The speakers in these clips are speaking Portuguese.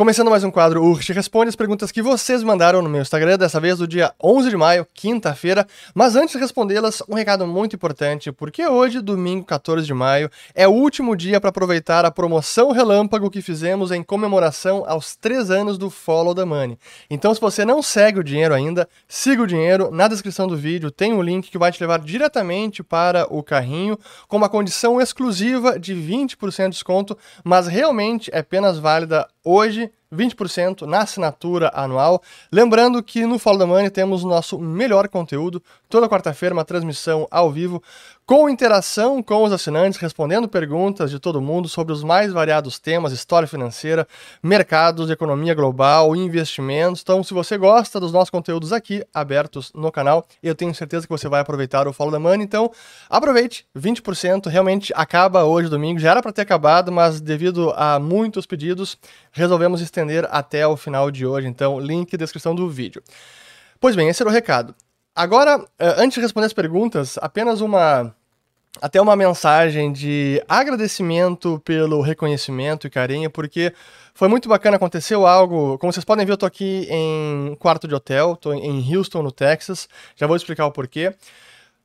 Começando mais um quadro Urch Responde as perguntas que vocês mandaram no meu Instagram, dessa vez do dia 11 de maio, quinta-feira. Mas antes de respondê-las, um recado muito importante, porque hoje, domingo 14 de maio, é o último dia para aproveitar a promoção relâmpago que fizemos em comemoração aos três anos do Follow the Money. Então, se você não segue o dinheiro ainda, siga o dinheiro. Na descrição do vídeo tem um link que vai te levar diretamente para o carrinho, com uma condição exclusiva de 20% de desconto, mas realmente é apenas válida hoje 20% na assinatura anual. Lembrando que no Follow the Money temos o nosso melhor conteúdo, toda quarta-feira uma transmissão ao vivo com interação com os assinantes, respondendo perguntas de todo mundo sobre os mais variados temas, história financeira, mercados, economia global, investimentos. Então, se você gosta dos nossos conteúdos aqui abertos no canal, eu tenho certeza que você vai aproveitar o Follow the Money. Então, aproveite, 20%, realmente acaba hoje domingo, já era para ter acabado, mas devido a muitos pedidos, resolvemos estender até o final de hoje. Então, link na descrição do vídeo. Pois bem, esse era o recado. Agora, eh, antes de responder as perguntas, apenas uma até uma mensagem de agradecimento pelo reconhecimento e carinho, porque foi muito bacana, aconteceu algo. Como vocês podem ver, eu tô aqui em quarto de hotel, tô em Houston, no Texas. Já vou explicar o porquê.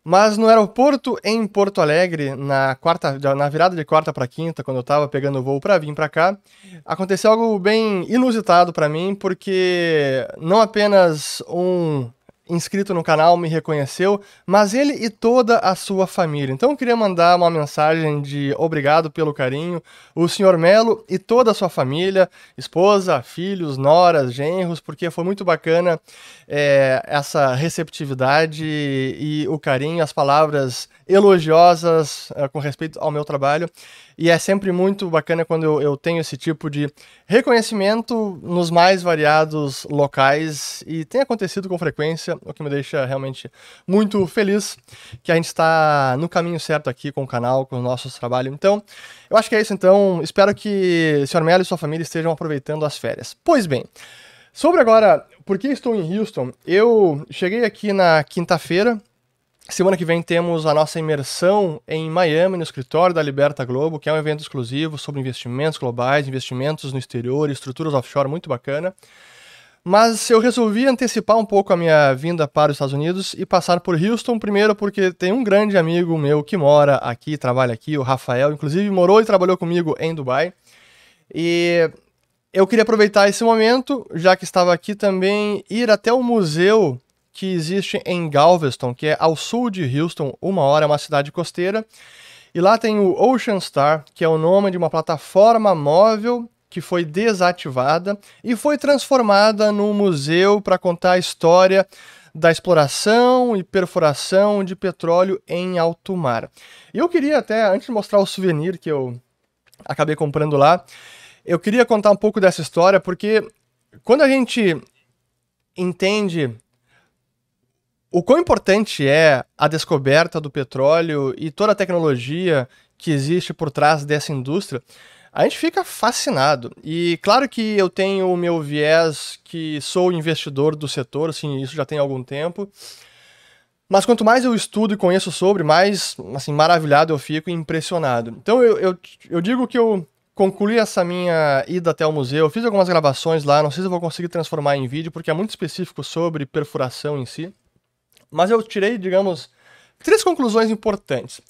Mas no aeroporto em Porto Alegre, na quarta, na virada de quarta para quinta, quando eu estava pegando o voo para vir para cá, aconteceu algo bem inusitado para mim, porque não apenas um inscrito no canal me reconheceu, mas ele e toda a sua família. Então eu queria mandar uma mensagem de obrigado pelo carinho, o senhor Melo e toda a sua família, esposa, filhos, noras, genros, porque foi muito bacana é, essa receptividade e o carinho, as palavras elogiosas é, com respeito ao meu trabalho. E é sempre muito bacana quando eu, eu, tenho esse tipo de reconhecimento nos mais variados locais e tem acontecido com frequência, o que me deixa realmente muito feliz que a gente está no caminho certo aqui com o canal, com o nosso trabalho. Então, eu acho que é isso. Então, espero que o Sr. Melo e sua família estejam aproveitando as férias. Pois bem, sobre agora, por que estou em Houston? Eu cheguei aqui na quinta-feira Semana que vem temos a nossa imersão em Miami, no escritório da Liberta Globo, que é um evento exclusivo sobre investimentos globais, investimentos no exterior, estruturas offshore, muito bacana. Mas eu resolvi antecipar um pouco a minha vinda para os Estados Unidos e passar por Houston, primeiro porque tem um grande amigo meu que mora aqui, trabalha aqui, o Rafael, inclusive morou e trabalhou comigo em Dubai. E eu queria aproveitar esse momento, já que estava aqui também, ir até o museu que existe em Galveston, que é ao sul de Houston, uma hora, é uma cidade costeira. E lá tem o Ocean Star, que é o nome de uma plataforma móvel que foi desativada e foi transformada num museu para contar a história da exploração e perfuração de petróleo em alto mar. E eu queria até, antes de mostrar o souvenir que eu acabei comprando lá, eu queria contar um pouco dessa história, porque quando a gente entende o quão importante é a descoberta do petróleo e toda a tecnologia que existe por trás dessa indústria, a gente fica fascinado. E claro que eu tenho o meu viés que sou investidor do setor, assim, isso já tem algum tempo. Mas quanto mais eu estudo e conheço sobre, mais assim, maravilhado eu fico e impressionado. Então eu, eu, eu digo que eu concluí essa minha ida até o museu, fiz algumas gravações lá, não sei se eu vou conseguir transformar em vídeo, porque é muito específico sobre perfuração em si. Mas eu tirei, digamos, três conclusões importantes.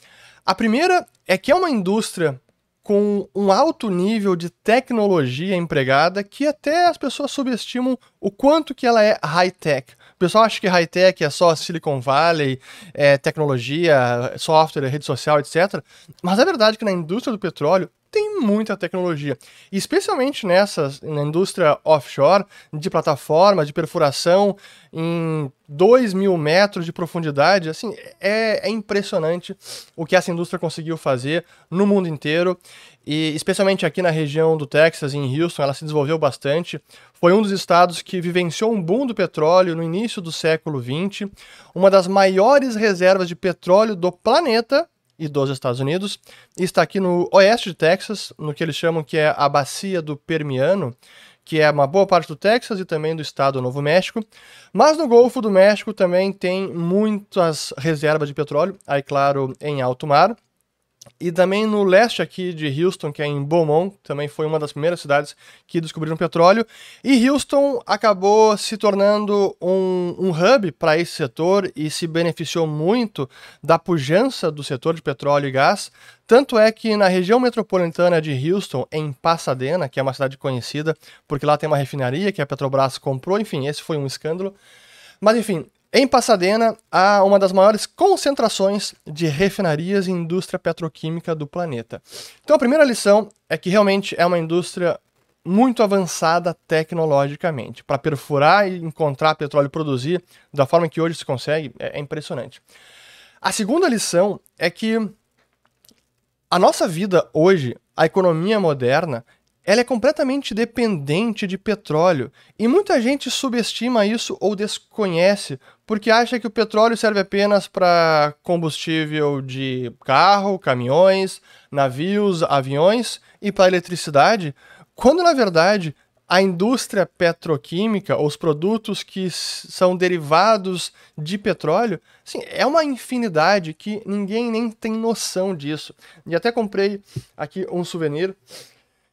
A primeira é que é uma indústria com um alto nível de tecnologia empregada que até as pessoas subestimam o quanto que ela é high-tech. O pessoal acha que high-tech é só Silicon Valley, é tecnologia, software, rede social, etc. Mas é verdade que na indústria do petróleo tem muita tecnologia. Especialmente nessa, na indústria offshore, de plataforma, de perfuração em 2 mil metros de profundidade, assim, é, é impressionante o que essa indústria conseguiu fazer no mundo inteiro. E especialmente aqui na região do Texas, em Houston, ela se desenvolveu bastante. Foi um dos estados que vivenciou um boom do petróleo no início do século XX, uma das maiores reservas de petróleo do planeta e dos Estados Unidos, e está aqui no oeste de Texas, no que eles chamam que é a Bacia do Permiano, que é uma boa parte do Texas e também do estado do Novo México. Mas no Golfo do México também tem muitas reservas de petróleo, aí claro, em alto mar. E também no leste aqui de Houston, que é em Beaumont, também foi uma das primeiras cidades que descobriram petróleo. E Houston acabou se tornando um, um hub para esse setor e se beneficiou muito da pujança do setor de petróleo e gás. Tanto é que na região metropolitana de Houston, em Pasadena, que é uma cidade conhecida, porque lá tem uma refinaria que a Petrobras comprou, enfim, esse foi um escândalo. Mas enfim, em Pasadena, há uma das maiores concentrações de refinarias e indústria petroquímica do planeta. Então, a primeira lição é que realmente é uma indústria muito avançada tecnologicamente. Para perfurar e encontrar petróleo e produzir da forma que hoje se consegue, é, é impressionante. A segunda lição é que a nossa vida hoje, a economia moderna, ela é completamente dependente de petróleo e muita gente subestima isso ou desconhece porque acha que o petróleo serve apenas para combustível de carro, caminhões, navios, aviões e para eletricidade, quando na verdade a indústria petroquímica, os produtos que são derivados de petróleo, assim, é uma infinidade que ninguém nem tem noção disso. E até comprei aqui um souvenir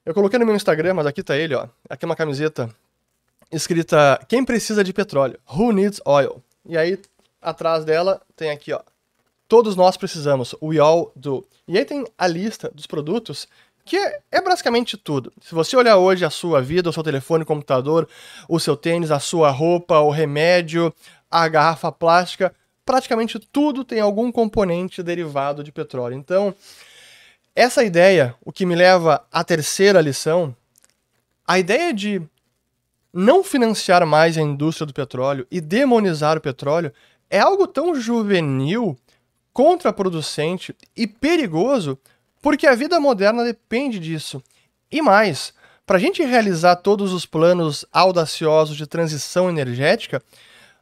eu coloquei no meu Instagram, mas aqui tá ele, ó. Aqui é uma camiseta escrita Quem precisa de petróleo? Who needs oil? E aí, atrás dela, tem aqui, ó. Todos nós precisamos. We all do. E aí tem a lista dos produtos que é, é, basicamente tudo. Se você olhar hoje a sua vida, o seu telefone, o computador, o seu tênis, a sua roupa, o remédio, a garrafa plástica, praticamente tudo tem algum componente derivado de petróleo. Então, essa ideia, o que me leva à terceira lição, a ideia de não financiar mais a indústria do petróleo e demonizar o petróleo é algo tão juvenil, contraproducente e perigoso, porque a vida moderna depende disso. E mais, para a gente realizar todos os planos audaciosos de transição energética,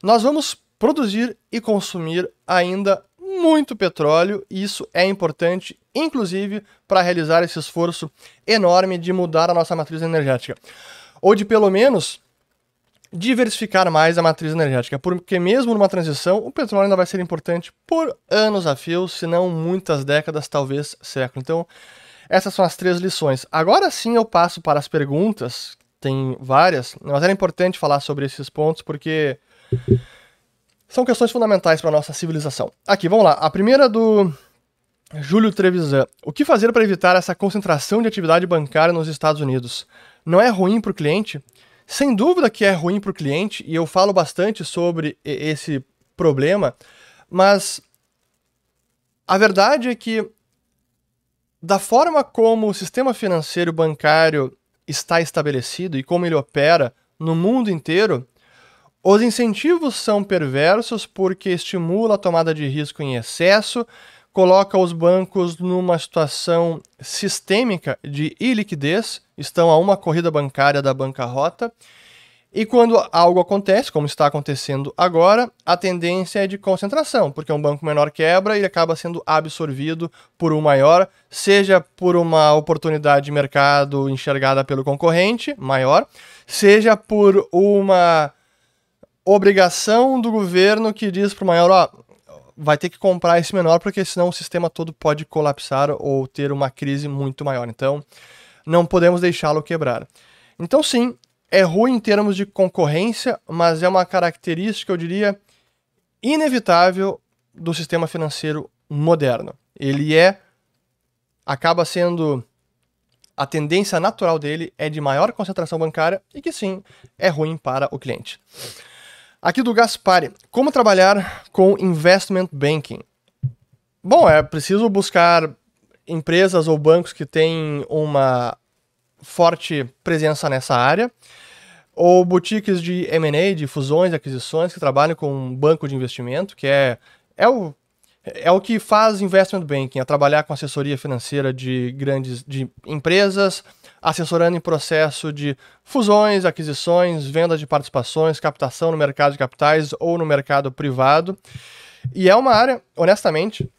nós vamos produzir e consumir ainda muito petróleo, e isso é importante, inclusive, para realizar esse esforço enorme de mudar a nossa matriz energética. Ou de pelo menos diversificar mais a matriz energética, porque mesmo numa transição, o petróleo ainda vai ser importante por anos a fio, se não muitas décadas, talvez século. Então, essas são as três lições. Agora sim eu passo para as perguntas, tem várias, mas era importante falar sobre esses pontos porque são questões fundamentais para a nossa civilização. Aqui, vamos lá. A primeira do Júlio Trevisan. O que fazer para evitar essa concentração de atividade bancária nos Estados Unidos? Não é ruim para o cliente? Sem dúvida que é ruim para o cliente, e eu falo bastante sobre esse problema, mas a verdade é que, da forma como o sistema financeiro bancário está estabelecido e como ele opera no mundo inteiro, os incentivos são perversos porque estimula a tomada de risco em excesso, coloca os bancos numa situação sistêmica de iliquidez, estão a uma corrida bancária da bancarrota. E quando algo acontece, como está acontecendo agora, a tendência é de concentração, porque um banco menor quebra e acaba sendo absorvido por um maior, seja por uma oportunidade de mercado enxergada pelo concorrente maior, seja por uma obrigação do governo que diz para o maior, ó, vai ter que comprar esse menor porque senão o sistema todo pode colapsar ou ter uma crise muito maior. Então, não podemos deixá-lo quebrar. Então, sim, é ruim em termos de concorrência, mas é uma característica, eu diria, inevitável do sistema financeiro moderno. Ele é acaba sendo a tendência natural dele é de maior concentração bancária e que sim, é ruim para o cliente. Aqui do Gaspari. Como trabalhar com investment banking? Bom, é preciso buscar empresas ou bancos que têm uma forte presença nessa área, ou boutiques de M&A, de fusões e aquisições, que trabalham com um banco de investimento, que é, é, o, é o que faz investment banking, é trabalhar com assessoria financeira de grandes de empresas, assessorando em processo de fusões, aquisições, venda de participações, captação no mercado de capitais ou no mercado privado. E é uma área, honestamente,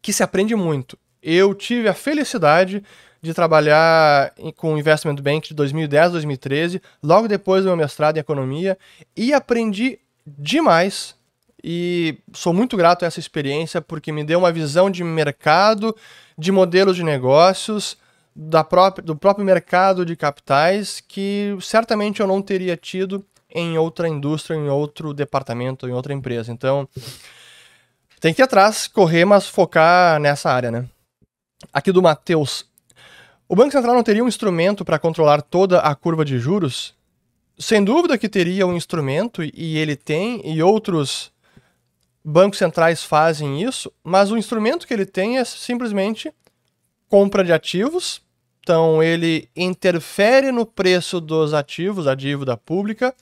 que se aprende muito. Eu tive a felicidade de trabalhar com o Investment Bank de 2010 2013, logo depois do meu mestrado em economia, e aprendi demais e sou muito grato a essa experiência porque me deu uma visão de mercado, de modelos de negócios, da própria, do próprio mercado de capitais que certamente eu não teria tido em outra indústria, em outro departamento, em outra empresa. Então, tem que ir atrás, correr, mas focar nessa área, né? Aqui do Matheus. O Banco Central não teria um instrumento para controlar toda a curva de juros? Sem dúvida que teria um instrumento, e ele tem, e outros bancos centrais fazem isso, mas o instrumento que ele tem é simplesmente compra de ativos. Então, ele interfere no preço dos ativos, a dívida pública,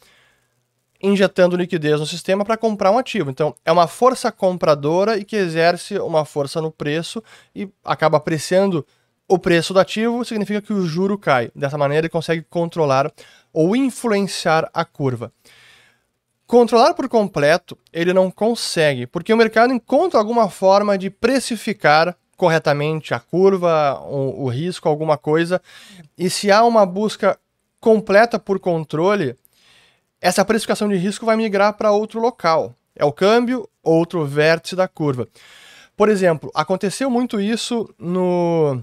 injetando liquidez no sistema para comprar um ativo. Então, é uma força compradora e que exerce uma força no preço e acaba apreciando o preço do ativo, significa que o juro cai. Dessa maneira, ele consegue controlar ou influenciar a curva. Controlar por completo, ele não consegue, porque o mercado encontra alguma forma de precificar corretamente a curva, o, o risco, alguma coisa, e se há uma busca completa por controle, essa precificação de risco vai migrar para outro local. É o câmbio, outro vértice da curva. Por exemplo, aconteceu muito isso no,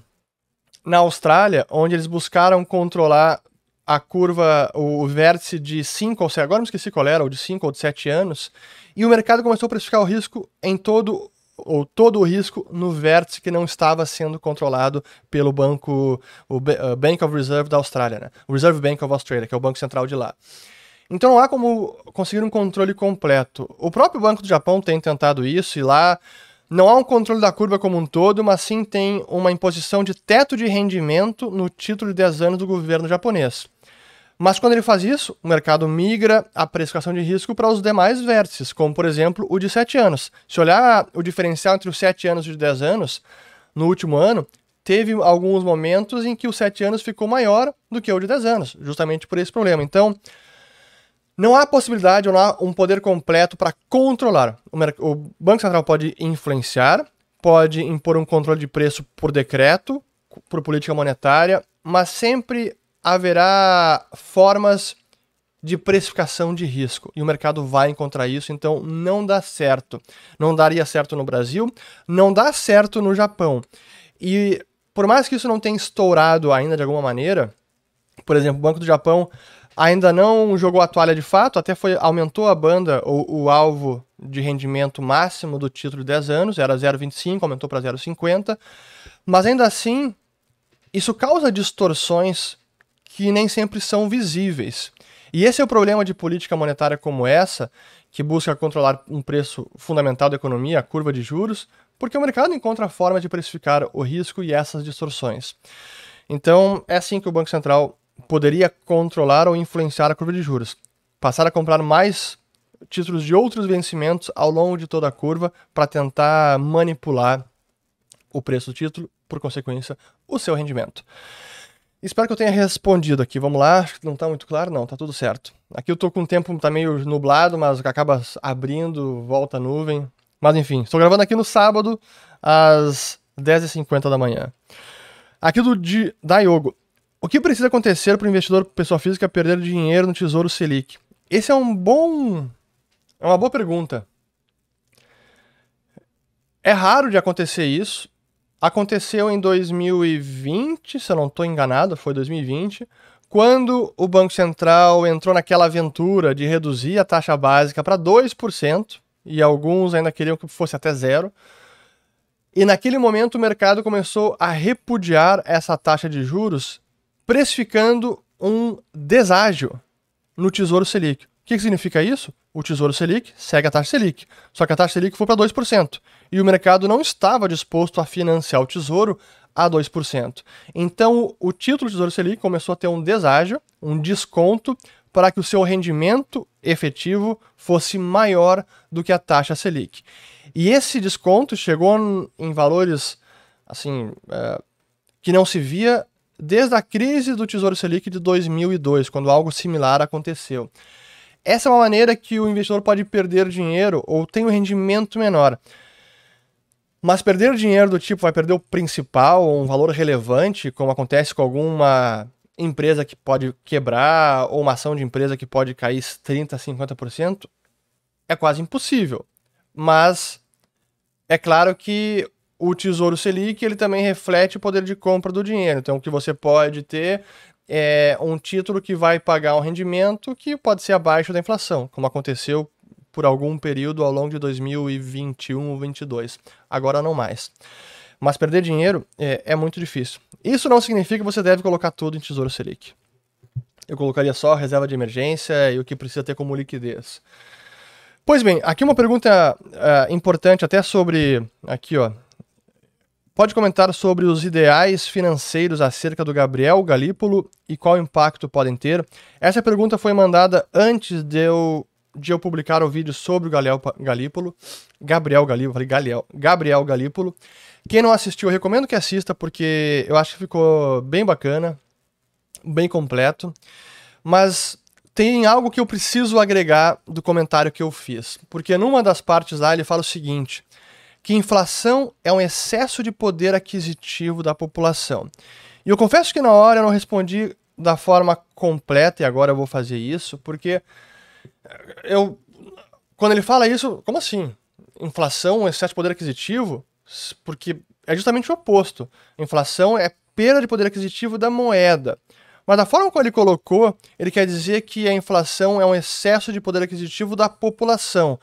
na Austrália, onde eles buscaram controlar a curva, o, vértice de 5 ou 7, agora não esqueci qual era, ou de 5 ou de 7 anos, e o mercado começou a precificar o risco em todo ou todo o risco no vértice que não estava sendo controlado pelo banco, o uh, Bank of Reserve da Austrália, né? o Reserve Bank of Australia, que é o banco central de lá. Então não há como conseguir um controle completo. O próprio Banco do Japão tem tentado isso e lá não há um controle da curva como um todo, mas sim tem uma imposição de teto de rendimento no título de 10 anos do governo japonês. Mas quando ele faz isso, o mercado migra a precificação de risco para os demais vértices, como por exemplo o de 7 anos. Se olhar o diferencial entre os 7 anos e os 10 anos, no último ano, teve alguns momentos em que o 7 anos ficou maior do que o de 10 anos, justamente por esse problema. Então, não há possibilidade não há um poder completo para controlar. O, o, Banco Central pode influenciar, pode impor um controle de preço por decreto, por política monetária, mas sempre haverá formas de precificação de risco e o mercado vai encontrar isso, então não dá certo. Não daria certo no Brasil, não dá certo no Japão. E por mais que isso não tenha estourado ainda de alguma maneira, por exemplo, o Banco do Japão ainda não jogou a toalha de fato, até foi aumentou a banda, o, o alvo de rendimento máximo do título de 10 anos, era 0,25, aumentou para 0,50, mas ainda assim, isso causa distorções que nem sempre são visíveis. E esse é o problema de política monetária como essa, que busca controlar um preço fundamental da economia, a curva de juros, porque o mercado encontra formas de precificar o risco e essas distorções. Então, é assim que o Banco Central poderia controlar ou influenciar a curva de juros. Passar a comprar mais títulos de outros vencimentos ao longo de toda a curva para tentar manipular o preço do título, por consequência, o seu rendimento. Espero que eu tenha respondido aqui. Vamos lá. Acho que não está muito claro, não. Tá tudo certo. Aqui eu tô com o tempo tá meio nublado, mas acaba abrindo, volta a nuvem. Mas enfim, estou gravando aqui no sábado, às 10h50 da manhã. Aqui do de Daiogo. O que precisa acontecer para o investidor pessoa física perder dinheiro no Tesouro Selic? Esse é um bom. É uma boa pergunta. É raro de acontecer isso. Aconteceu em 2020, se eu não estou enganado, foi 2020, quando o Banco Central entrou naquela aventura de reduzir a taxa básica para 2%, e alguns ainda queriam que fosse até zero. E naquele momento o mercado começou a repudiar essa taxa de juros precificando um deságio no Tesouro Selic. O que, significa isso? O Tesouro Selic segue a taxa Selic, só que a taxa Selic foi para 2%, e o mercado não estava disposto a financiar o Tesouro a 2%. Então, o título Tesouro Selic começou a ter um deságio, um desconto, para que o seu rendimento efetivo fosse maior do que a taxa Selic. E esse desconto chegou em valores assim é, que não se via desde a crise do Tesouro Selic de 2002, quando algo similar aconteceu. Essa é uma maneira que o investidor pode perder dinheiro ou tem um rendimento menor. Mas perder dinheiro do tipo vai perder o principal um valor relevante, como acontece com alguma empresa que pode quebrar ou uma ação de empresa que pode cair 30%, 50%, é quase impossível. mas é claro que o Tesouro Selic ele também reflete o poder de compra do dinheiro. Então, o que você pode ter é um título que vai pagar um rendimento que pode ser abaixo da inflação, como aconteceu por algum período ao longo de 2021 ou 2022. Agora não mais. Mas perder dinheiro é, é muito difícil. Isso não significa que você deve colocar tudo em Tesouro Selic. Eu colocaria só reserva de emergência e o que precisa ter como liquidez. Pois bem, aqui uma pergunta uh, importante até sobre aqui, ó. Pode comentar sobre os ideais financeiros acerca do Gabriel Galípolo e qual impacto podem ter? Essa pergunta foi mandada antes de eu, de eu publicar o vídeo sobre o Gabriel Galípolo. Gabriel Galípolo, falei Gabriel Galípolo. Quem não assistiu, eu recomendo que assista, porque eu acho que ficou bem bacana, bem completo. Mas tem algo que eu preciso agregar do comentário que eu fiz. Porque numa das partes lá ele fala o seguinte: que inflação é um excesso de poder aquisitivo da população. E eu confesso que na hora eu não respondi da forma completa, e agora eu vou fazer isso, porque eu. Quando ele fala isso, como assim? Inflação, um excesso de poder aquisitivo? porque é justamente o oposto. Inflação é perda de poder aquisitivo da moeda. Mas da forma como ele colocou, ele quer dizer que a inflação é um excesso de poder aquisitivo da população,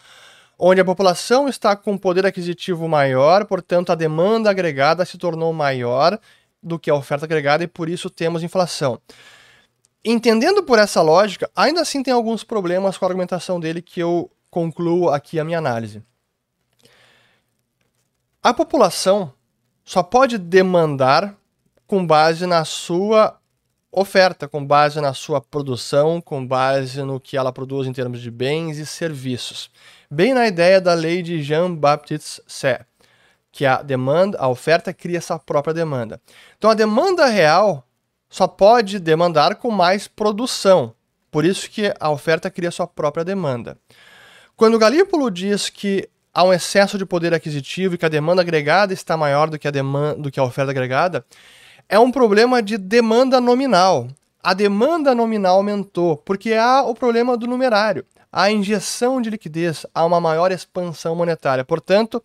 onde a população está com poder aquisitivo maior, portanto a demanda agregada se tornou maior do que a oferta agregada e por isso temos inflação. Entendendo por essa lógica, ainda assim tem alguns problemas com a argumentação dele que eu concluo aqui a minha análise. A população só pode demandar com base na sua oferta, com base na sua produção, com base no que ela produz em termos de bens e serviços. Bem na ideia da lei de Jean-Baptiste Say, que a demanda, a oferta cria sua própria demanda. Então a demanda real só pode demandar com mais produção. Por isso que a oferta cria sua própria demanda. Quando Galípolo diz que há um excesso de poder aquisitivo e que a demanda agregada está maior do que a, demanda, do que a oferta agregada, é um problema de demanda nominal. A demanda nominal aumentou, porque há o problema do numerário. Há injeção de liquidez, há uma maior expansão monetária. Portanto,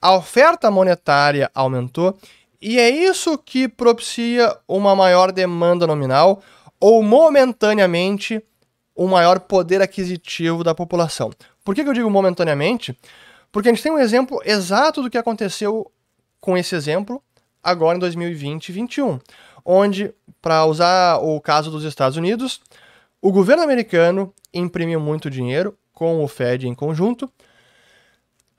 a oferta monetária aumentou e é isso que propicia uma maior demanda nominal ou momentaneamente um maior poder aquisitivo da população. Por que, que eu digo momentaneamente? Porque a gente tem um exemplo exato do que aconteceu com esse exemplo agora em 2020 e 2021, onde, para usar o caso dos Estados Unidos, o governo americano imprimiu muito dinheiro com o Fed em conjunto,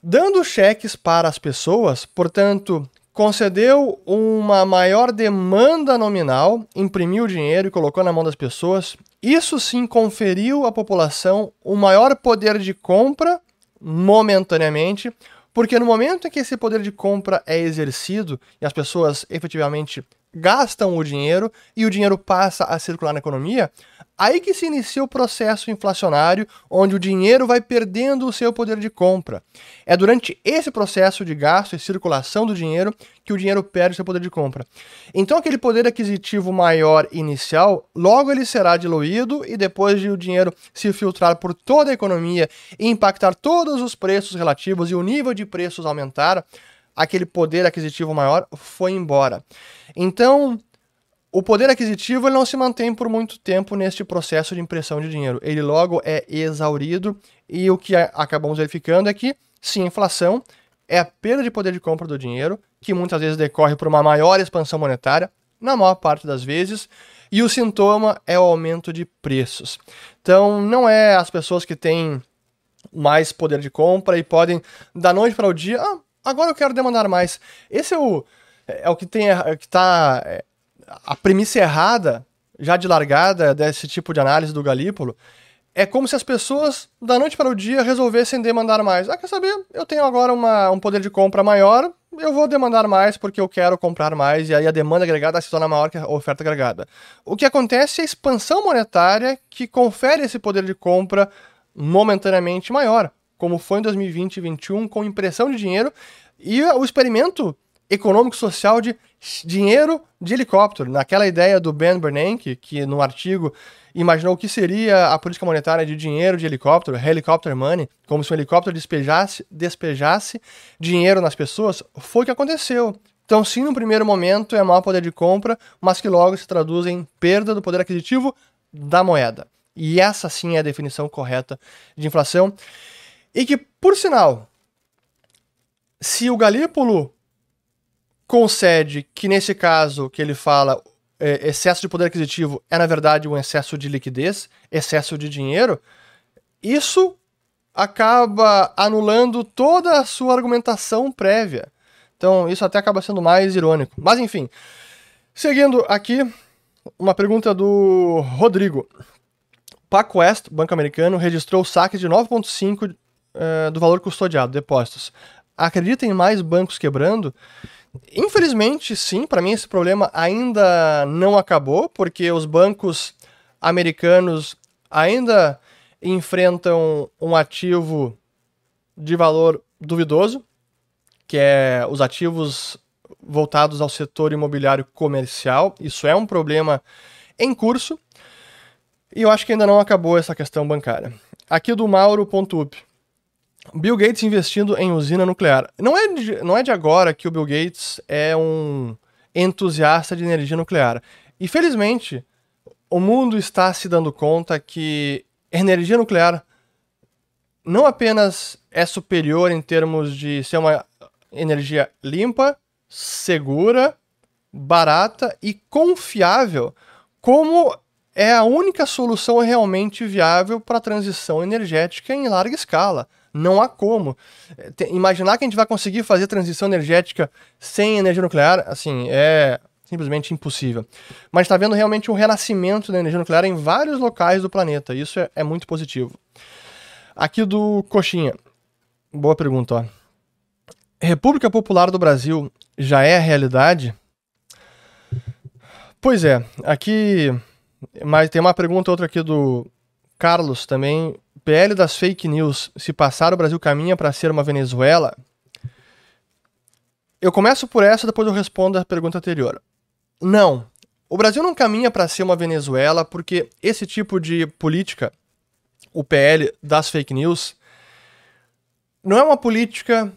dando cheques para as pessoas, portanto, concedeu uma maior demanda nominal, imprimiu dinheiro e colocou na mão das pessoas. Isso sim conferiu à população um maior poder de compra momentaneamente, porque no momento em que esse poder de compra é exercido e as pessoas efetivamente gastam o dinheiro e o dinheiro passa a circular na economia, aí que se inicia o processo inflacionário, onde o dinheiro vai perdendo o seu poder de compra. É durante esse processo de gasto e circulação do dinheiro que o dinheiro perde o seu poder de compra. Então, aquele poder aquisitivo maior inicial, logo ele será diluído e depois de o dinheiro se filtrar por toda a economia e impactar todos os preços relativos e o nível de preços aumentar, aquele poder aquisitivo maior foi embora. Então, o poder aquisitivo ele não se mantém por muito tempo neste processo de impressão de dinheiro. Ele logo é exaurido e o que acabamos verificando é que, sim, inflação é a perda de poder de compra do dinheiro, que muitas vezes decorre por uma maior expansão monetária, na maior parte das vezes, e o sintoma é o aumento de preços. Então, não é as pessoas que têm mais poder de compra e podem, da noite para o dia, ah, agora eu quero demandar mais. Esse é o, é o que tem é, que está é, a premissa errada, já de largada desse tipo de análise do Galípolo, é como se as pessoas, da noite para o dia, resolvessem demandar mais. Ah, quer saber? Eu tenho agora uma, um poder de compra maior, eu vou demandar mais porque eu quero comprar mais, e aí a demanda agregada se torna maior que a oferta agregada. O que acontece é a expansão monetária que confere esse poder de compra momentaneamente maior, como foi em 2020 e 2021, com impressão de dinheiro, e o experimento econômico social de dinheiro de helicóptero. Naquela ideia do Ben Bernanke, que no artigo imaginou o que seria a política monetária de dinheiro de helicóptero, helicopter money, como se um helicóptero despejasse, despejasse dinheiro nas pessoas, foi o que aconteceu. Então, sim, no primeiro momento é maior poder de compra, mas que logo se traduz em perda do poder aquisitivo da moeda. E essa sim é a definição correta de inflação. E que, por sinal, se o Galípolo concede que, nesse caso que ele fala, é, excesso de poder aquisitivo é, na verdade, um excesso de liquidez, excesso de dinheiro, isso acaba anulando toda a sua argumentação prévia. Então, isso até acaba sendo mais irônico. Mas, enfim, seguindo aqui, uma pergunta do Rodrigo. Pac West, banco americano, registrou saques de 9,5% eh, do valor custodiado, depósitos. Acredita em mais bancos quebrando? Infelizmente, sim, para mim esse problema ainda não acabou, porque os bancos americanos ainda enfrentam um ativo de valor duvidoso, que é os ativos voltados ao setor imobiliário comercial. Isso é um problema em curso. E eu acho que ainda não acabou essa questão bancária. Aqui do Mauro.up. Bill Gates investindo em usina nuclear. Não é, de, não é de agora que o Bill Gates é um entusiasta de energia nuclear. E felizmente, o mundo está se dando conta que energia nuclear não apenas é superior em termos de ser uma energia limpa, segura, barata e confiável, como é a única solução realmente viável para a transição energética em larga escala. Não há como. Imaginar que a gente vai conseguir fazer transição energética sem energia nuclear, assim, é simplesmente impossível. Mas está vendo realmente um renascimento da energia nuclear em vários locais do planeta. Isso é, é muito positivo. Aqui do Coxinha. Boa pergunta, ó. República Popular do Brasil já é a realidade? Pois é, aqui. Mas tem uma pergunta outra aqui do Carlos também. PL das fake news. Se passar, o Brasil caminha para ser uma Venezuela? Eu começo por essa, depois eu respondo a pergunta anterior. Não. O Brasil não caminha para ser uma Venezuela porque esse tipo de política, o PL das fake news, não é uma política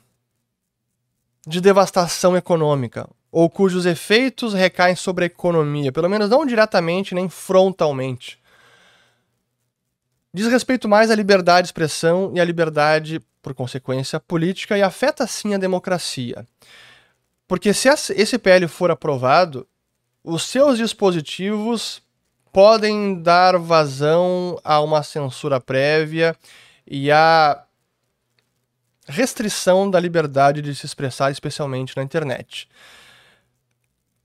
de devastação econômica, ou cujos efeitos recaem sobre a economia, pelo menos não diretamente nem frontalmente. Diz respeito mais à liberdade de expressão e à liberdade, por consequência, política, e afeta sim a democracia. Porque se esse PL for aprovado, os seus dispositivos podem dar vazão a uma censura prévia e a restrição da liberdade de se expressar, especialmente na internet.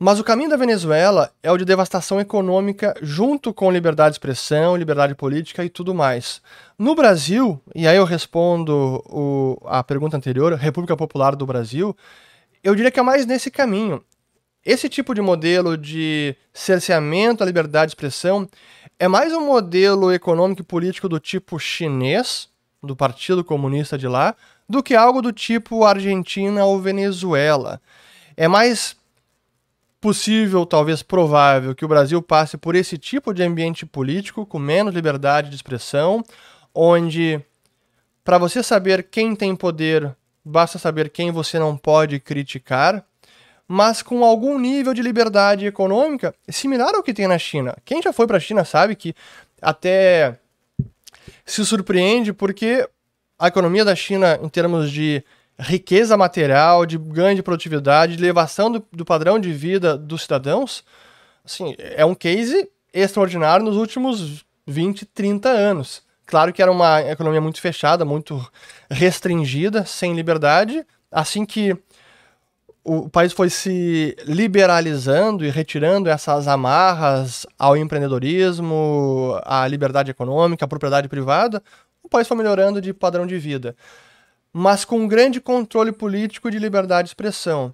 Mas o caminho da Venezuela é o de devastação econômica junto com liberdade de expressão, liberdade política e tudo mais. No Brasil, e aí eu respondo o, a pergunta anterior, República Popular do Brasil, eu diria que é mais nesse caminho. Esse tipo de modelo de cerceamento à liberdade de expressão é mais um modelo econômico e político do tipo chinês, do Partido Comunista de lá, do que algo do tipo Argentina ou Venezuela. É mais possível, talvez provável, que o Brasil passe por esse tipo de ambiente político com menos liberdade de expressão, onde para você saber quem tem poder, basta saber quem você não pode criticar, mas com algum nível de liberdade econômica similar ao que tem na China. Quem já foi para a China sabe que até se surpreende porque a economia da China, em termos de riqueza material, de ganho de produtividade, de elevação do, do padrão de vida dos cidadãos, assim, é um case extraordinário nos últimos 20, 30 anos. Claro que era uma economia muito fechada, muito restringida, sem liberdade. Assim que o país foi se liberalizando e retirando essas amarras ao empreendedorismo, à liberdade econômica, à propriedade privada, o país foi melhorando de padrão de vida, mas com um grande controle político de liberdade de expressão.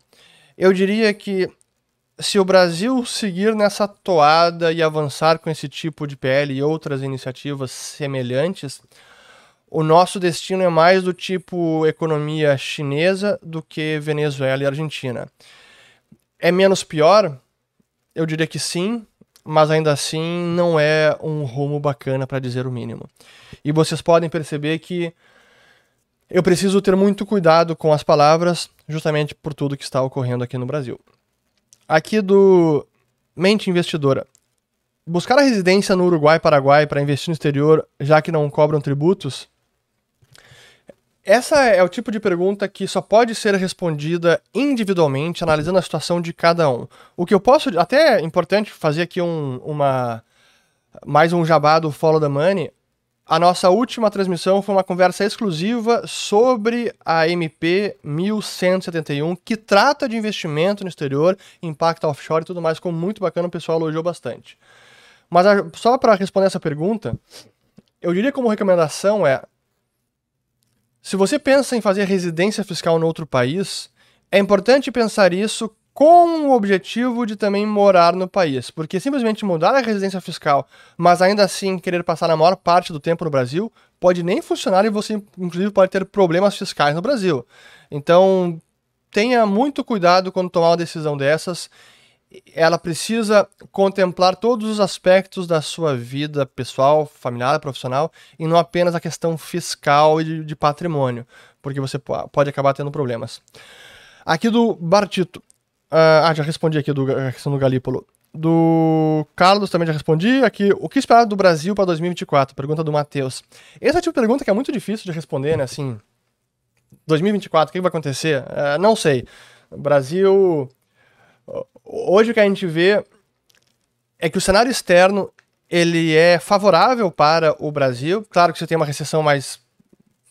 Eu diria que se o Brasil seguir nessa toada e avançar com esse tipo de PL e outras iniciativas semelhantes, o nosso destino é mais do tipo economia chinesa do que Venezuela e Argentina. é menos pior? Eu diria que sim, mas ainda assim não é um rumo bacana para dizer o mínimo. E vocês podem perceber que eu preciso ter muito cuidado com as palavras, justamente por tudo que está ocorrendo aqui no Brasil. Aqui do Mente Investidora. Buscar a residência no Uruguai Paraguai para investir no exterior, já que não cobram tributos? Essa é o tipo de pergunta que só pode ser respondida individualmente, analisando a situação de cada um. O que eu posso, até é importante fazer aqui um, uma mais um jabá do Follow the Money. A nossa última transmissão foi uma conversa exclusiva sobre a MP 1171, que trata de investimento no exterior, impacto offshore e tudo mais, ficou muito bacana, o pessoal elogiou bastante. Mas só para responder essa pergunta, eu diria como recomendação é se você pensa em fazer residência fiscal no outro país, é importante pensar isso com o objetivo de também morar no país, porque simplesmente mudar a residência fiscal, mas ainda assim querer passar a maior parte do tempo no Brasil, pode nem funcionar e você inclusive pode ter problemas fiscais no Brasil. Então, tenha muito cuidado quando tomar uma decisão dessas ela precisa contemplar todos os aspectos da sua vida pessoal, familiar, profissional, e não apenas a questão fiscal e de, de patrimônio, porque você pode acabar tendo problemas. Aqui do Bartito. Ah, já respondi aqui do, a questão do Galípolo. Do Carlos também já respondi. Aqui, o que esperar do Brasil para 2024? Pergunta do Matheus. Essa é tipo de pergunta que é muito difícil de responder, né? Assim, 2024, o que vai acontecer? Uh, não sei. Brasil hoje o que a gente vê é que o cenário externo ele é favorável para o Brasil. Claro que você tem uma recessão mais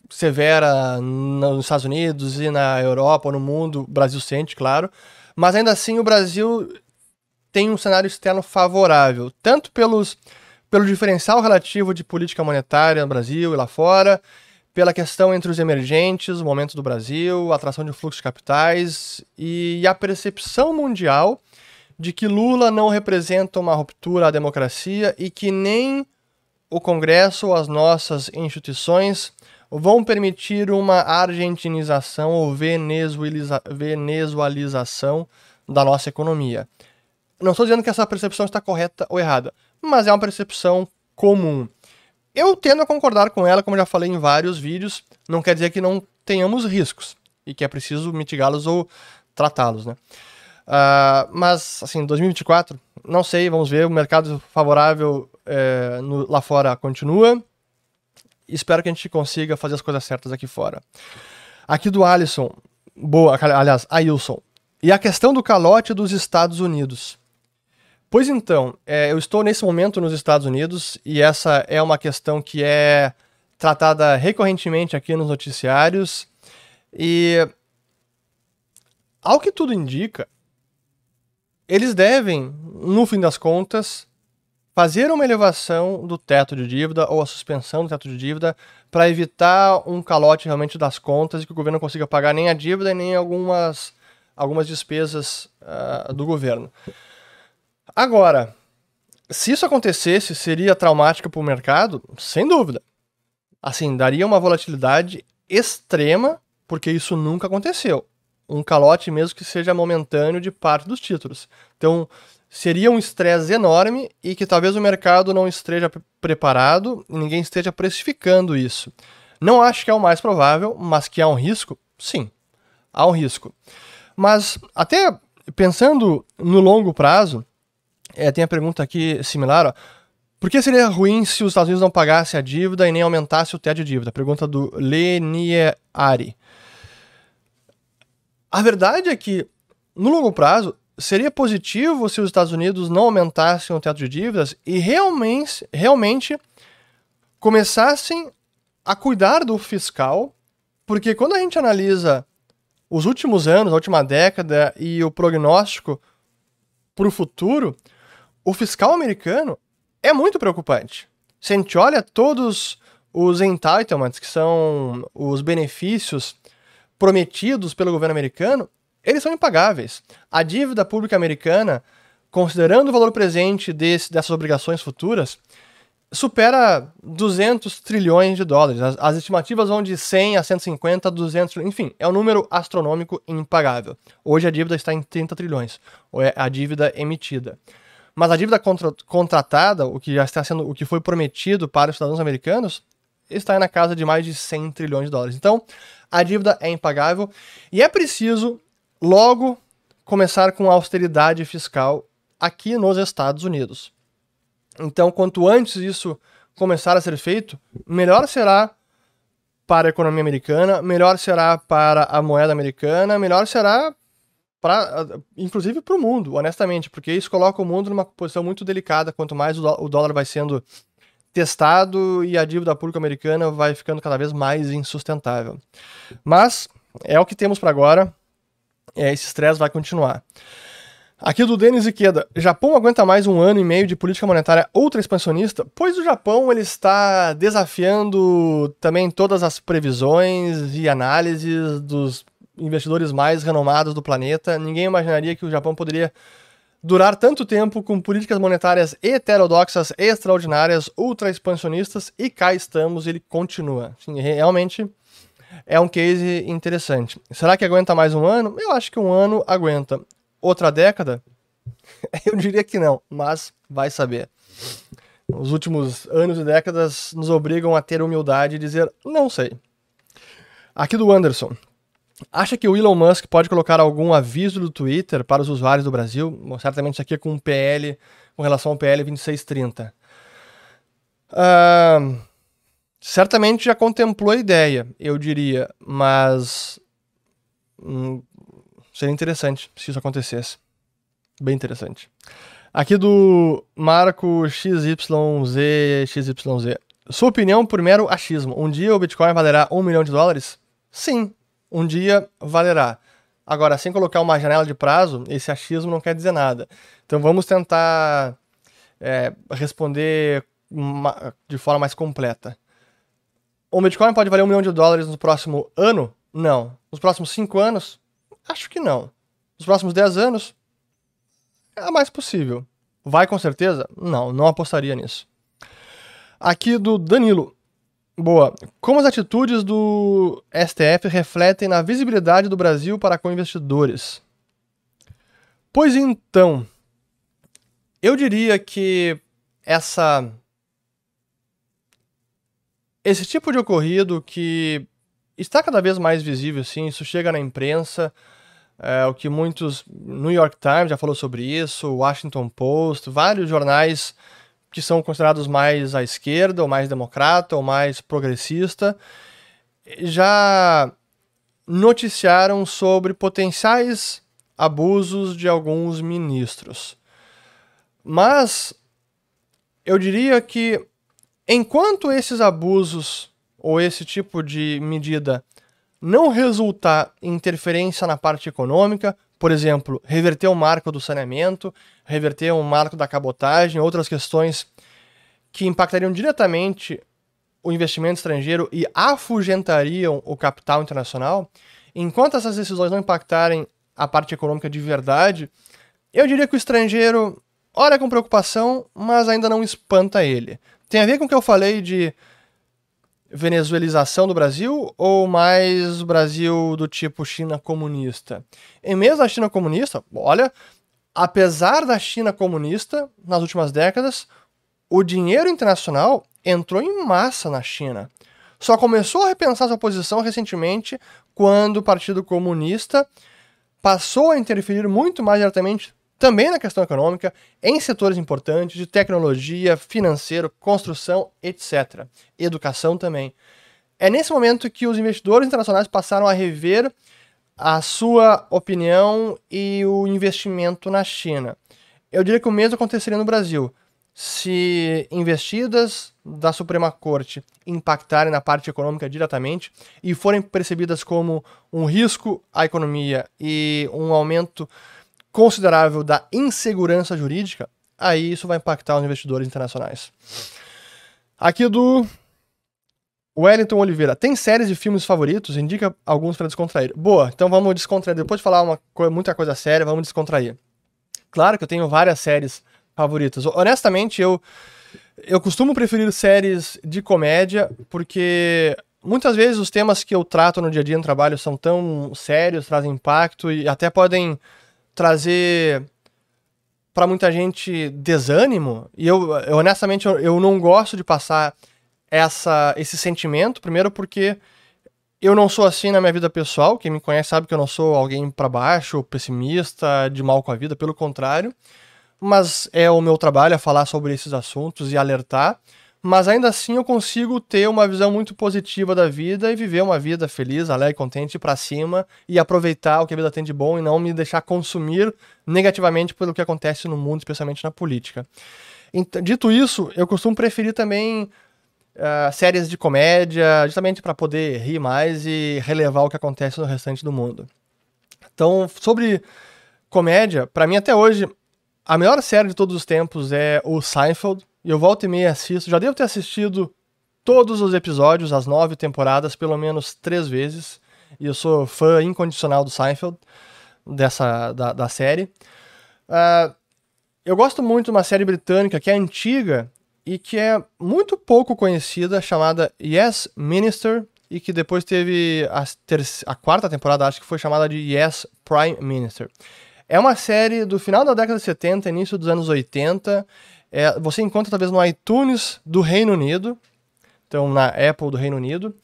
severa nos Estados Unidos e na Europa ou no mundo, o Brasil sente, claro. Mas ainda assim o Brasil tem um cenário externo favorável, tanto pelos, pelo diferencial relativo de política monetária no Brasil e lá fora, pela questão entre os emergentes, o momento do Brasil, a atração de fluxos de capitais e a percepção mundial de que Lula não representa uma ruptura à democracia e que nem o Congresso ou as nossas instituições vão permitir uma argentinização ou venezueliza venezualização da nossa economia. Não estou dizendo que essa percepção está correta ou errada, mas é uma percepção comum. Eu tendo a concordar com ela, como já falei em vários vídeos, não quer dizer que não tenhamos riscos e que é preciso mitigá-los ou tratá-los, né? Uh, mas, assim, 2024, não sei, vamos ver. O mercado favorável é, no, lá fora continua. Espero que a gente consiga fazer as coisas certas aqui fora. Aqui do Alisson, boa, aliás, Ailson. E a questão do calote dos Estados Unidos. Pois então, é, eu estou nesse momento nos Estados Unidos e essa é uma questão que é tratada recorrentemente aqui nos noticiários. E, ao que tudo indica, eles devem, no fim das contas, fazer uma elevação do teto de dívida ou a suspensão do teto de dívida para evitar um calote realmente das contas e que o governo não consiga pagar nem a dívida e nem algumas, algumas despesas uh, do governo. Agora, se isso acontecesse, seria traumático para o mercado? Sem dúvida. Assim, daria uma volatilidade extrema, porque isso nunca aconteceu. Um calote, mesmo que seja momentâneo, de parte dos títulos. Então, seria um estresse enorme e que talvez o mercado não esteja preparado e ninguém esteja precificando isso. Não acho que é o mais provável, mas que há um risco? Sim, há um risco. Mas, até pensando no longo prazo, é, tem a pergunta aqui similar, ó. Por que seria ruim se os Estados Unidos não pagassem a dívida e nem aumentasse o teto de dívida? Pergunta do Lenieri. A verdade é que, no longo prazo, seria positivo se os Estados Unidos não aumentassem o teto de dívidas e realmente, realmente começassem a cuidar do fiscal, porque quando a gente analisa os últimos anos, a última década e o prognóstico para o futuro, o fiscal americano é muito preocupante. Se a gente olha todos os entitlements, que são os benefícios prometidos pelo governo americano, eles são impagáveis. A dívida pública americana, considerando o valor presente desse, dessas obrigações futuras, supera 200 trilhões de dólares. As, as, estimativas vão de 100 a 150, 200, enfim, é um número astronômico impagável. Hoje a dívida está em 30 trilhões, ou é a dívida emitida. Mas a dívida contra, contratada, o que já está sendo, o que foi prometido para os cidadãos americanos, está na casa de mais de 100 trilhões de dólares. Então, a dívida é impagável e é preciso logo começar com austeridade fiscal aqui nos Estados Unidos. Então, quanto antes isso começar a ser feito, melhor será para a economia americana, melhor será para a moeda americana, melhor será para, inclusive para o mundo, honestamente, porque isso coloca o mundo numa posição muito delicada. Quanto mais o dólar vai sendo testado e a dívida pública americana vai ficando cada vez mais insustentável. Mas é o que temos para agora. É, esse estresse vai continuar. Aqui do Denis Ikeda. Japão aguenta mais um ano e meio de política monetária ultra expansionista? Pois o Japão ele está desafiando também todas as previsões e análises dos investidores mais renomados do planeta. Ninguém imaginaria que o Japão poderia durar tanto tempo com políticas monetárias heterodoxas, extraordinárias, ultra expansionistas e cá estamos, ele continua. Sim, realmente é um case interessante. Será que aguenta mais um ano? Eu acho que um ano aguenta outra década? Eu diria que não, mas vai saber. Os últimos anos e décadas nos obrigam a ter humildade e dizer não sei. Aqui do Anderson. Acha que o Elon Musk pode colocar algum aviso do Twitter para os usuários do Brasil? Bom, certamente isso aqui é com PL, com relação ao PL 2630. Uh, certamente já contemplou a ideia, eu diria, mas hum, Seria interessante se isso acontecesse. Bem interessante. Aqui do Marco XYZ, XYZ. Sua opinião por mero achismo. Um dia o Bitcoin valerá um milhão de dólares? Sim, um dia valerá. Agora, sem colocar uma janela de prazo, esse achismo não quer dizer nada. Então vamos tentar é, responder uma, de forma mais completa. O Bitcoin pode valer um milhão de dólares no próximo ano? Não. Nos próximos cinco anos? Acho que não. Nos próximos 10 anos, é mais possível. Vai com certeza? Não, não apostaria nisso. Aqui do Danilo. Boa. Como as atitudes do STF refletem na visibilidade do Brasil para com investidores? Pois então, eu diria que essa esse tipo de ocorrido que está cada vez mais visível, sim, isso chega na imprensa, é, o que muitos. New York Times já falou sobre isso, Washington Post, vários jornais que são considerados mais à esquerda, ou mais democrata, ou mais progressista, já noticiaram sobre potenciais abusos de alguns ministros. Mas eu diria que enquanto esses abusos ou esse tipo de medida não resultar em interferência na parte econômica, por exemplo, reverter o marco do saneamento, reverter o marco da cabotagem, outras questões que impactariam diretamente o investimento estrangeiro e afugentariam o capital internacional, enquanto essas decisões não impactarem a parte econômica de verdade, eu diria que o estrangeiro olha com preocupação, mas ainda não espanta ele. Tem a ver com o que eu falei de venezuelização do Brasil ou mais Brasil do tipo China comunista? E mesmo a China comunista, olha, apesar da China comunista, nas últimas décadas, o dinheiro internacional entrou em massa na China. Só começou a repensar sua posição recentemente quando o Partido Comunista passou a interferir muito mais diretamente também na questão econômica, em setores importantes de tecnologia, financeiro, construção, etc. Educação também. É nesse momento que os investidores internacionais passaram a rever a sua opinião e o investimento na China. Eu diria que o mesmo aconteceria no Brasil. Se investidas da Suprema Corte impactarem na parte econômica diretamente e forem percebidas como um risco à economia e um aumento considerável da insegurança jurídica, aí isso vai impactar os investidores internacionais. Aqui do Wellington Oliveira. Tem séries e filmes favoritos? Indica alguns para descontrair. Boa, então vamos descontrair. Depois de falar uma co muita coisa séria, vamos descontrair. Claro que eu tenho várias séries favoritas. Honestamente, eu Eu costumo preferir séries de comédia porque muitas vezes os temas que eu trato no dia a dia no trabalho são tão sérios, trazem impacto e até podem trazer para muita gente desânimo. E eu, eu honestamente, eu, eu, não gosto de passar essa, esse sentimento. Primeiro porque eu não sou assim na minha vida pessoal. Quem me conhece sabe que eu não sou alguém para baixo, pessimista, de mal com a vida. Pelo contrário. Mas é o meu trabalho a falar sobre esses assuntos e alertar mas ainda assim eu consigo ter uma visão muito positiva da vida e viver uma vida feliz, alegre, contente, para cima e aproveitar o que a vida tem de bom e não me deixar consumir negativamente pelo que acontece no mundo, especialmente na política. Dito isso, eu costumo preferir também uh, séries de comédia, justamente para poder rir mais e relevar o que acontece no restante do mundo. Então, sobre comédia, para mim até hoje, a melhor série de todos os tempos é o Seinfeld e eu volto e meia assisto. Já devo ter assistido todos os episódios, as nove temporadas, pelo menos três vezes. E eu sou fã incondicional do Seinfeld, dessa, da, da série. Uh, eu gosto muito de uma série britânica que é antiga e que é muito pouco conhecida, chamada Yes Minister, e que depois teve a, a quarta temporada, acho que foi chamada de Yes Prime Minister. É uma série do final da década de 70, início dos anos 80, é, você encontra talvez no iTunes do Reino Unido, então na Apple do Reino Unido.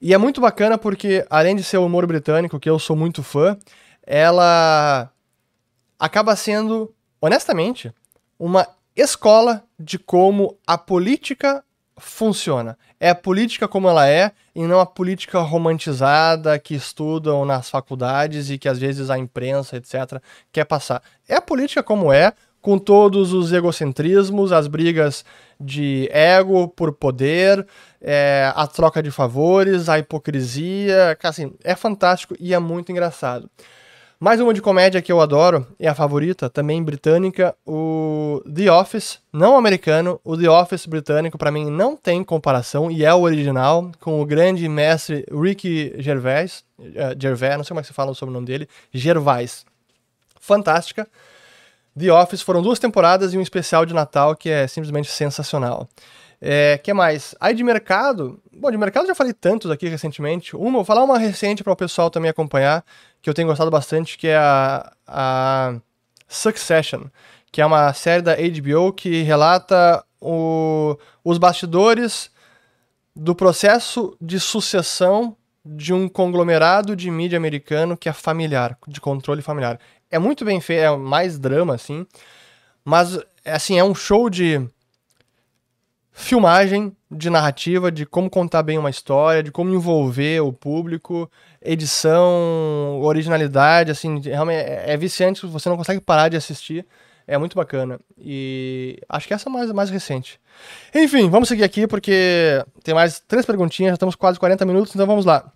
E é muito bacana porque, além de ser o humor britânico, que eu sou muito fã, ela acaba sendo, honestamente, uma escola de como a política funciona. É a política como ela é e não a política romantizada que estudam nas faculdades e que às vezes a imprensa, etc., quer passar. É a política como é, com todos os egocentrismos, as brigas de ego por poder, é, a troca de favores, a hipocrisia, assim, é fantástico e é muito engraçado. Mais uma de comédia que eu adoro, é a favorita, também britânica, o The Office, não americano, o The Office britânico para mim não tem comparação e é o original, com o grande mestre Ricky Gervais, uh, Gervais, não sei como é que se fala o sobrenome dele, Gervais. Fantástica. The Office foram duas temporadas e um especial de Natal que é simplesmente sensacional. É, que mais? Aí de mercado, bom, de mercado já falei tantos aqui recentemente. Uma, vou falar uma recente para o pessoal também acompanhar, que eu tenho gostado bastante, que é a, a Succession, que é uma série da HBO que relata o, os bastidores do processo de sucessão de um conglomerado de mídia americano que é familiar, de controle familiar é muito bem feito, é mais drama, assim. Mas, assim, é um show de filmagem, de narrativa, de como contar bem uma história, de como envolver o público, edição, originalidade, assim, realmente é, é viciante, você não consegue parar de assistir. É muito bacana. E acho que essa é mais, mais recente. Enfim, vamos seguir aqui porque tem mais três perguntinhas, já estamos quase 40 minutos, então vamos lá.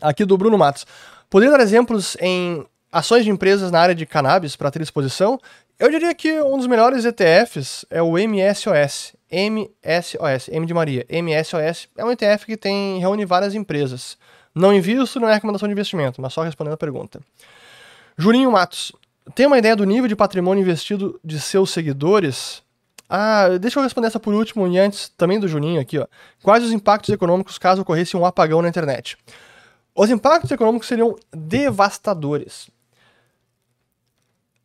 Aqui do Bruno Matos. Poderia dar exemplos em ações de empresas na área de cannabis para ter exposição, eu diria que um dos melhores ETFs é o MSOS. MSOS, M de Maria. MSOS é um ETF que tem reúne várias empresas. Não invisto, não é recomendação de investimento, mas só respondendo a pergunta. Jurinho Matos, tem uma ideia do nível de patrimônio investido de seus seguidores? Ah, deixa eu responder essa por último e antes também do Juninho aqui, ó. Quais os impactos econômicos caso ocorresse um apagão na internet? Os impactos econômicos seriam devastadores.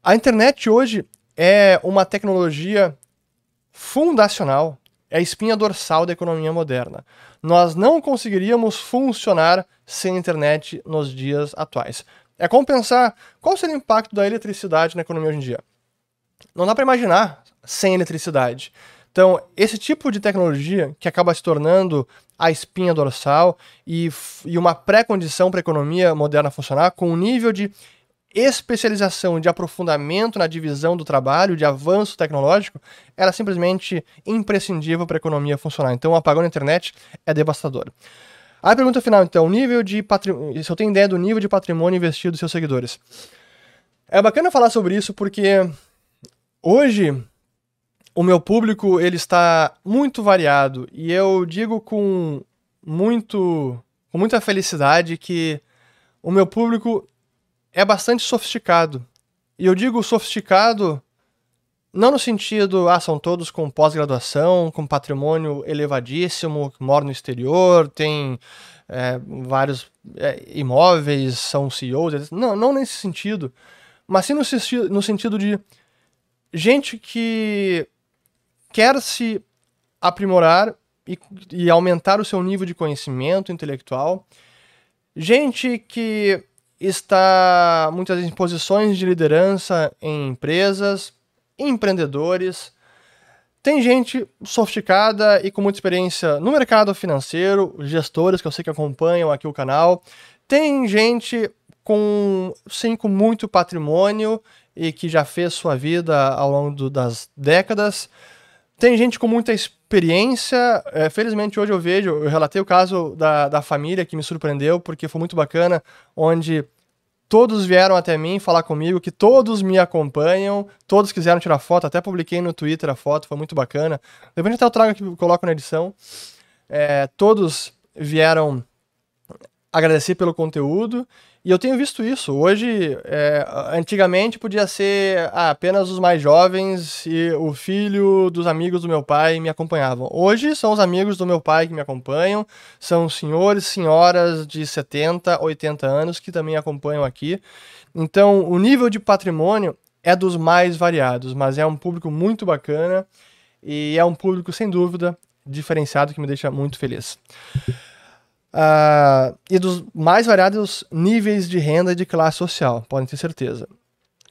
A internet hoje é uma tecnologia fundacional, é a espinha dorsal da economia moderna. Nós não conseguiríamos funcionar sem internet nos dias atuais. É como pensar qual seria o impacto da eletricidade na economia hoje em dia. Não dá para imaginar sem eletricidade. Então, esse tipo de tecnologia que acaba se tornando a espinha dorsal e, e uma pré-condição para a economia moderna funcionar, com um nível de especialização, de aprofundamento na divisão do trabalho, de avanço tecnológico, era simplesmente imprescindível para a economia funcionar. Então, o apagão na internet é devastador. A pergunta final, então, nível de patrimônio, se eu tenho ideia do nível de patrimônio investido dos seus seguidores. É bacana falar sobre isso porque hoje o meu público ele está muito variado e eu digo com muito com muita felicidade que o meu público é bastante sofisticado. E eu digo sofisticado não no sentido, ah, são todos com pós-graduação, com patrimônio elevadíssimo, moram no exterior, tem é, vários é, imóveis, são CEOs. Não, não nesse sentido. Mas sim no, no sentido de gente que quer se aprimorar e, e aumentar o seu nível de conhecimento intelectual. Gente que está muitas vezes em posições de liderança em empresas, empreendedores. Tem gente sofisticada e com muita experiência no mercado financeiro, gestores que eu sei que acompanham aqui o canal. Tem gente com, sim, com muito patrimônio e que já fez sua vida ao longo do, das décadas. Tem gente com muita experiência. É, felizmente, hoje eu vejo, eu relatei o caso da, da família que me surpreendeu, porque foi muito bacana, onde todos vieram até mim falar comigo, que todos me acompanham, todos quiseram tirar foto, até publiquei no Twitter a foto, foi muito bacana. Depois até eu trago aqui, coloco na edição. É, todos vieram agradecer pelo conteúdo e eu tenho visto isso. Hoje, é, antigamente podia ser ah, apenas os mais jovens e o filho dos amigos do meu pai me acompanhavam. Hoje são os amigos do meu pai que me acompanham, são senhores, senhoras de 70, 80 anos que também acompanham aqui. Então, o nível de patrimônio é dos mais variados, mas é um público muito bacana e é um público, sem dúvida, diferenciado que me deixa muito feliz uh, e dos mais variados níveis de renda e de classe social, podem ter certeza.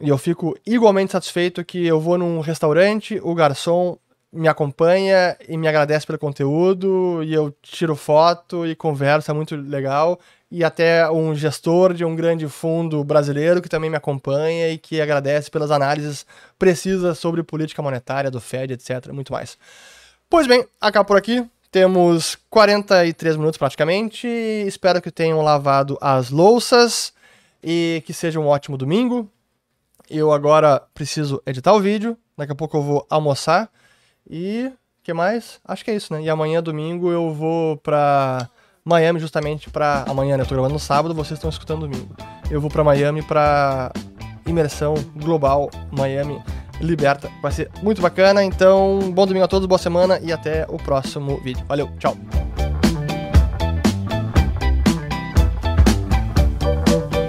E eu fico igualmente satisfeito que eu vou num restaurante, o garçom me acompanha e me agradece pelo conteúdo, e eu tiro foto e conversa, é muito legal. E até um gestor de um grande fundo brasileiro que também me acompanha e que agradece pelas análises precisas sobre política monetária do Fed, etc. Muito mais. Pois bem, acabo por aqui. Temos 43 minutos praticamente. Espero que tenham lavado as louças e que seja um ótimo domingo. Eu agora preciso editar o vídeo. Daqui a pouco eu vou almoçar. E que mais? Acho que é isso, né? E amanhã, domingo, eu vou pra Miami justamente pra. Amanhã, né? Eu tô gravando no sábado, vocês estão escutando domingo. Eu vou pra Miami pra imersão global Miami liberta. Vai ser muito bacana. Então, bom domingo a todos, boa semana e até o próximo vídeo. Valeu, tchau!